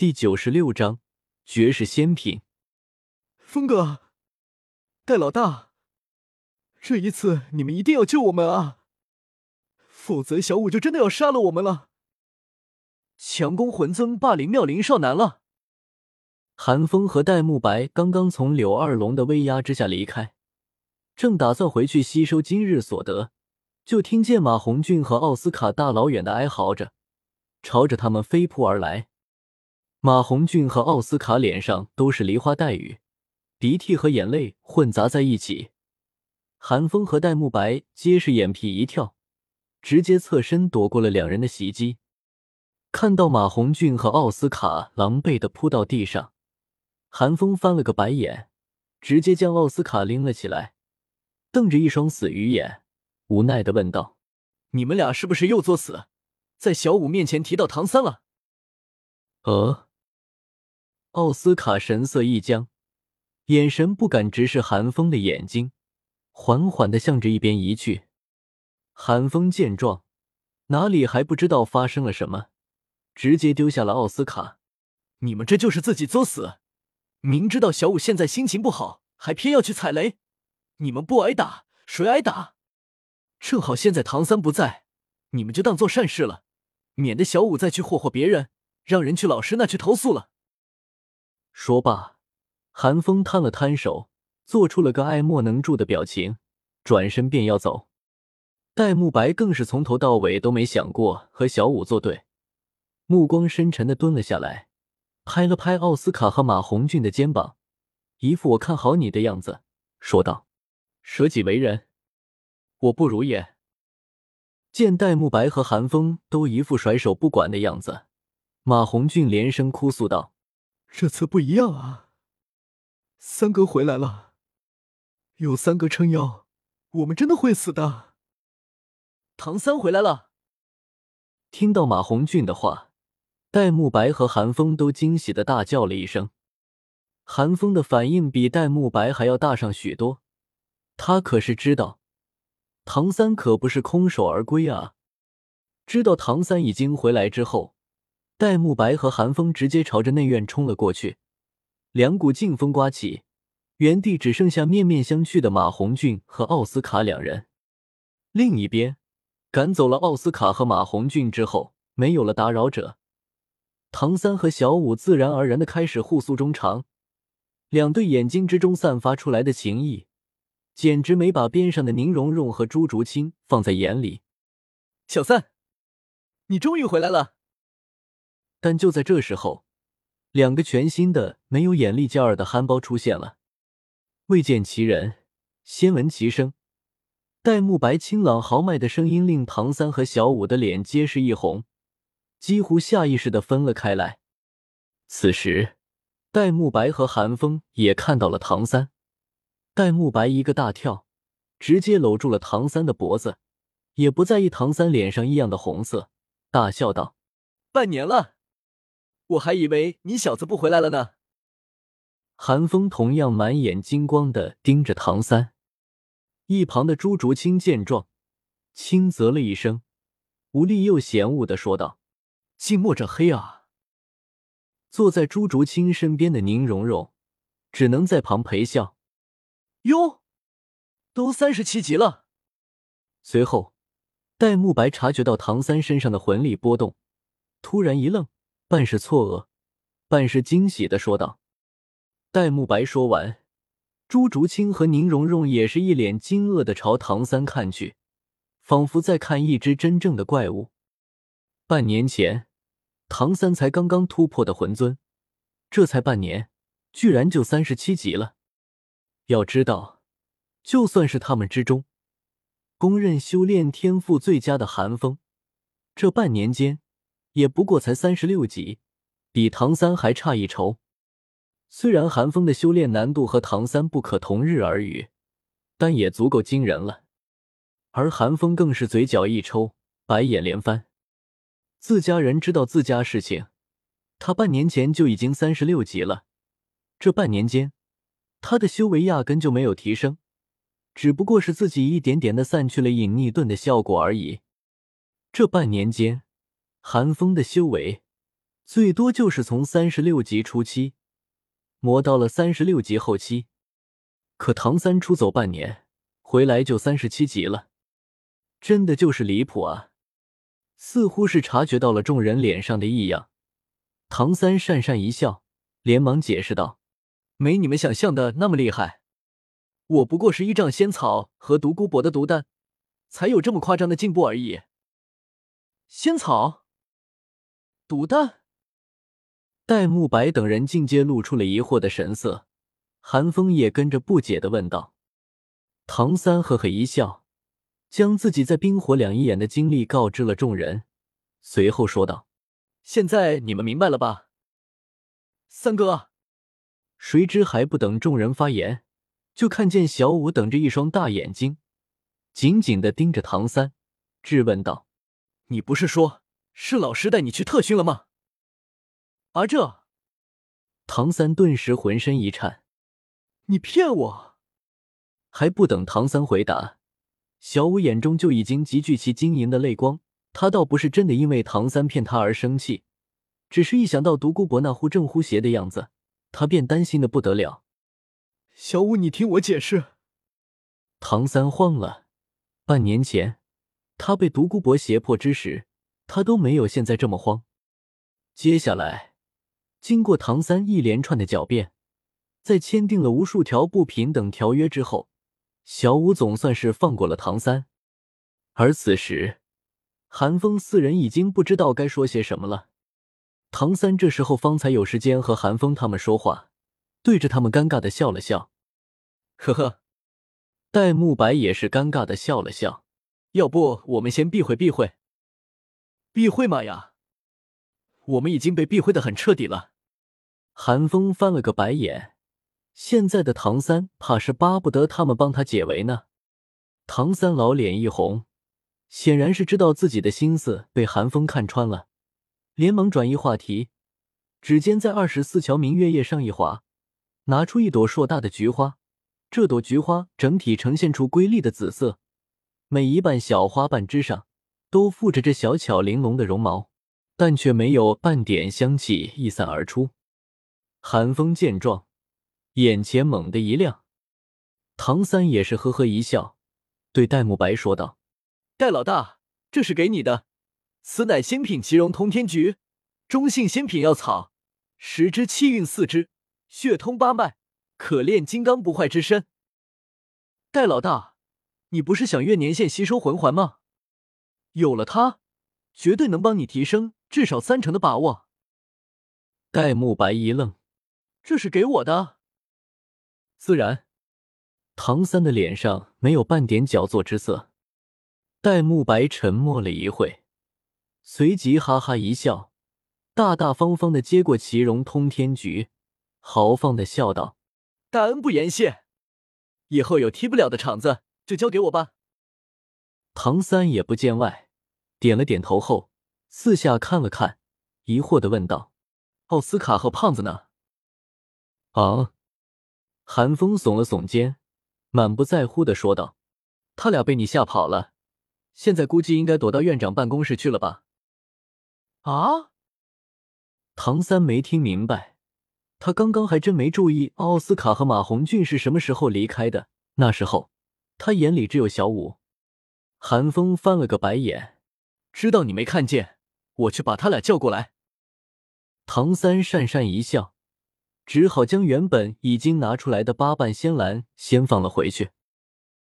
第九十六章绝世仙品。峰哥，戴老大，这一次你们一定要救我们啊！否则小五就真的要杀了我们了。强攻魂尊霸凌妙龄少男了。韩风和戴沐白刚刚从柳二龙的威压之下离开，正打算回去吸收今日所得，就听见马红俊和奥斯卡大老远的哀嚎着，朝着他们飞扑而来。马红俊和奥斯卡脸上都是梨花带雨，鼻涕和眼泪混杂在一起。韩风和戴沐白皆是眼皮一跳，直接侧身躲过了两人的袭击。看到马红俊和奥斯卡狼狈的扑到地上，韩风翻了个白眼，直接将奥斯卡拎了起来，瞪着一双死鱼眼，无奈的问道：“你们俩是不是又作死，在小五面前提到唐三了？”呃，奥斯卡神色一僵，眼神不敢直视韩风的眼睛，缓缓的向着一边移去。韩风见状，哪里还不知道发生了什么？直接丢下了奥斯卡，你们这就是自己作死！明知道小五现在心情不好，还偏要去踩雷，你们不挨打谁挨打？正好现在唐三不在，你们就当做善事了，免得小五再去霍霍别人，让人去老师那去投诉了。说罢，韩风摊了摊手，做出了个爱莫能助的表情，转身便要走。戴沐白更是从头到尾都没想过和小五作对。目光深沉的蹲了下来，拍了拍奥斯卡和马红俊的肩膀，一副我看好你的样子，说道：“舍己为人，我不如也。”见戴沐白和韩风都一副甩手不管的样子，马红俊连声哭诉道：“这次不一样啊！三哥回来了，有三哥撑腰，我们真的会死的。”唐三回来了，听到马红俊的话。戴沐白和韩风都惊喜的大叫了一声，韩风的反应比戴沐白还要大上许多。他可是知道，唐三可不是空手而归啊！知道唐三已经回来之后，戴沐白和韩风直接朝着内院冲了过去，两股劲风刮起，原地只剩下面面相觑的马红俊和奥斯卡两人。另一边，赶走了奥斯卡和马红俊之后，没有了打扰者。唐三和小五自然而然的开始互诉衷肠，两对眼睛之中散发出来的情谊，简直没把边上的宁荣荣和朱竹清放在眼里。小三，你终于回来了。但就在这时候，两个全新的、没有眼力劲儿的憨包出现了。未见其人，先闻其声。戴沐白清朗豪迈的声音令唐三和小五的脸皆是一红。几乎下意识的分了开来。此时，戴沐白和韩风也看到了唐三。戴沐白一个大跳，直接搂住了唐三的脖子，也不在意唐三脸上异样的红色，大笑道：“半年了，我还以为你小子不回来了呢。”韩风同样满眼金光的盯着唐三。一旁的朱竹清见状，轻啧了一声，无力又嫌恶的说道。近墨者黑啊！坐在朱竹清身边的宁荣荣只能在旁陪笑。哟，都三十七级了。随后，戴沐白察觉到唐三身上的魂力波动，突然一愣，半是错愕，半是惊喜的说道：“戴沐白。”说完，朱竹清和宁荣荣也是一脸惊愕的朝唐三看去，仿佛在看一只真正的怪物。半年前。唐三才刚刚突破的魂尊，这才半年，居然就三十七级了。要知道，就算是他们之中公认修炼天赋最佳的韩风，这半年间也不过才三十六级，比唐三还差一筹。虽然寒风的修炼难度和唐三不可同日而语，但也足够惊人了。而寒风更是嘴角一抽，白眼连翻。自家人知道自家事情，他半年前就已经三十六级了。这半年间，他的修为压根就没有提升，只不过是自己一点点的散去了隐匿盾的效果而已。这半年间，寒风的修为最多就是从三十六级初期磨到了三十六级后期。可唐三出走半年，回来就三十七级了，真的就是离谱啊！似乎是察觉到了众人脸上的异样，唐三讪讪一笑，连忙解释道：“没你们想象的那么厉害，我不过是依仗仙草和独孤博的毒丹，才有这么夸张的进步而已。”仙草、赌的，戴沐白等人尽皆露出了疑惑的神色，韩风也跟着不解的问道。唐三呵呵一笑。将自己在冰火两仪眼的经历告知了众人，随后说道：“现在你们明白了吧？”三哥，谁知还不等众人发言，就看见小五等着一双大眼睛，紧紧的盯着唐三，质问道：“你不是说是老师带你去特训了吗？”而这，唐三顿时浑身一颤：“你骗我！”还不等唐三回答。小五眼中就已经集聚起晶莹的泪光，他倒不是真的因为唐三骗他而生气，只是一想到独孤博那忽正忽邪的样子，他便担心的不得了。小五，你听我解释。唐三慌了，半年前他被独孤博胁迫之时，他都没有现在这么慌。接下来，经过唐三一连串的狡辩，在签订了无数条不平等条约之后。小五总算是放过了唐三，而此时，韩风四人已经不知道该说些什么了。唐三这时候方才有时间和韩风他们说话，对着他们尴尬的笑了笑。呵呵，戴沐白也是尴尬的笑了笑。要不我们先避讳避讳？避讳嘛呀，我们已经被避讳的很彻底了。韩风翻了个白眼。现在的唐三怕是巴不得他们帮他解围呢。唐三老脸一红，显然是知道自己的心思被韩风看穿了，连忙转移话题。指尖在二十四桥明月夜上一划，拿出一朵硕大的菊花。这朵菊花整体呈现出瑰丽的紫色，每一瓣小花瓣之上都附着着小巧玲珑的绒毛，但却没有半点香气溢散而出。寒风见状。眼前猛地一亮，唐三也是呵呵一笑，对戴沐白说道：“戴老大，这是给你的，此乃仙品奇荣通天菊，中性仙品药草，十支气运四支，血通八脉，可炼金刚不坏之身。戴老大，你不是想月年限吸收魂环吗？有了它，绝对能帮你提升至少三成的把握。”戴沐白一愣：“这是给我的？”自然，唐三的脸上没有半点矫作之色。戴沐白沉默了一会，随即哈哈一笑，大大方方的接过奇荣通天菊，豪放的笑道：“大恩不言谢，以后有踢不了的场子就交给我吧。”唐三也不见外，点了点头后，四下看了看，疑惑的问道：“奥斯卡和胖子呢？”啊。韩风耸了耸肩，满不在乎的说道：“他俩被你吓跑了，现在估计应该躲到院长办公室去了吧？”啊！唐三没听明白，他刚刚还真没注意奥斯卡和马红俊是什么时候离开的。那时候他眼里只有小五。韩风翻了个白眼，知道你没看见，我去把他俩叫过来。唐三讪讪一笑。只好将原本已经拿出来的八瓣仙兰先放了回去。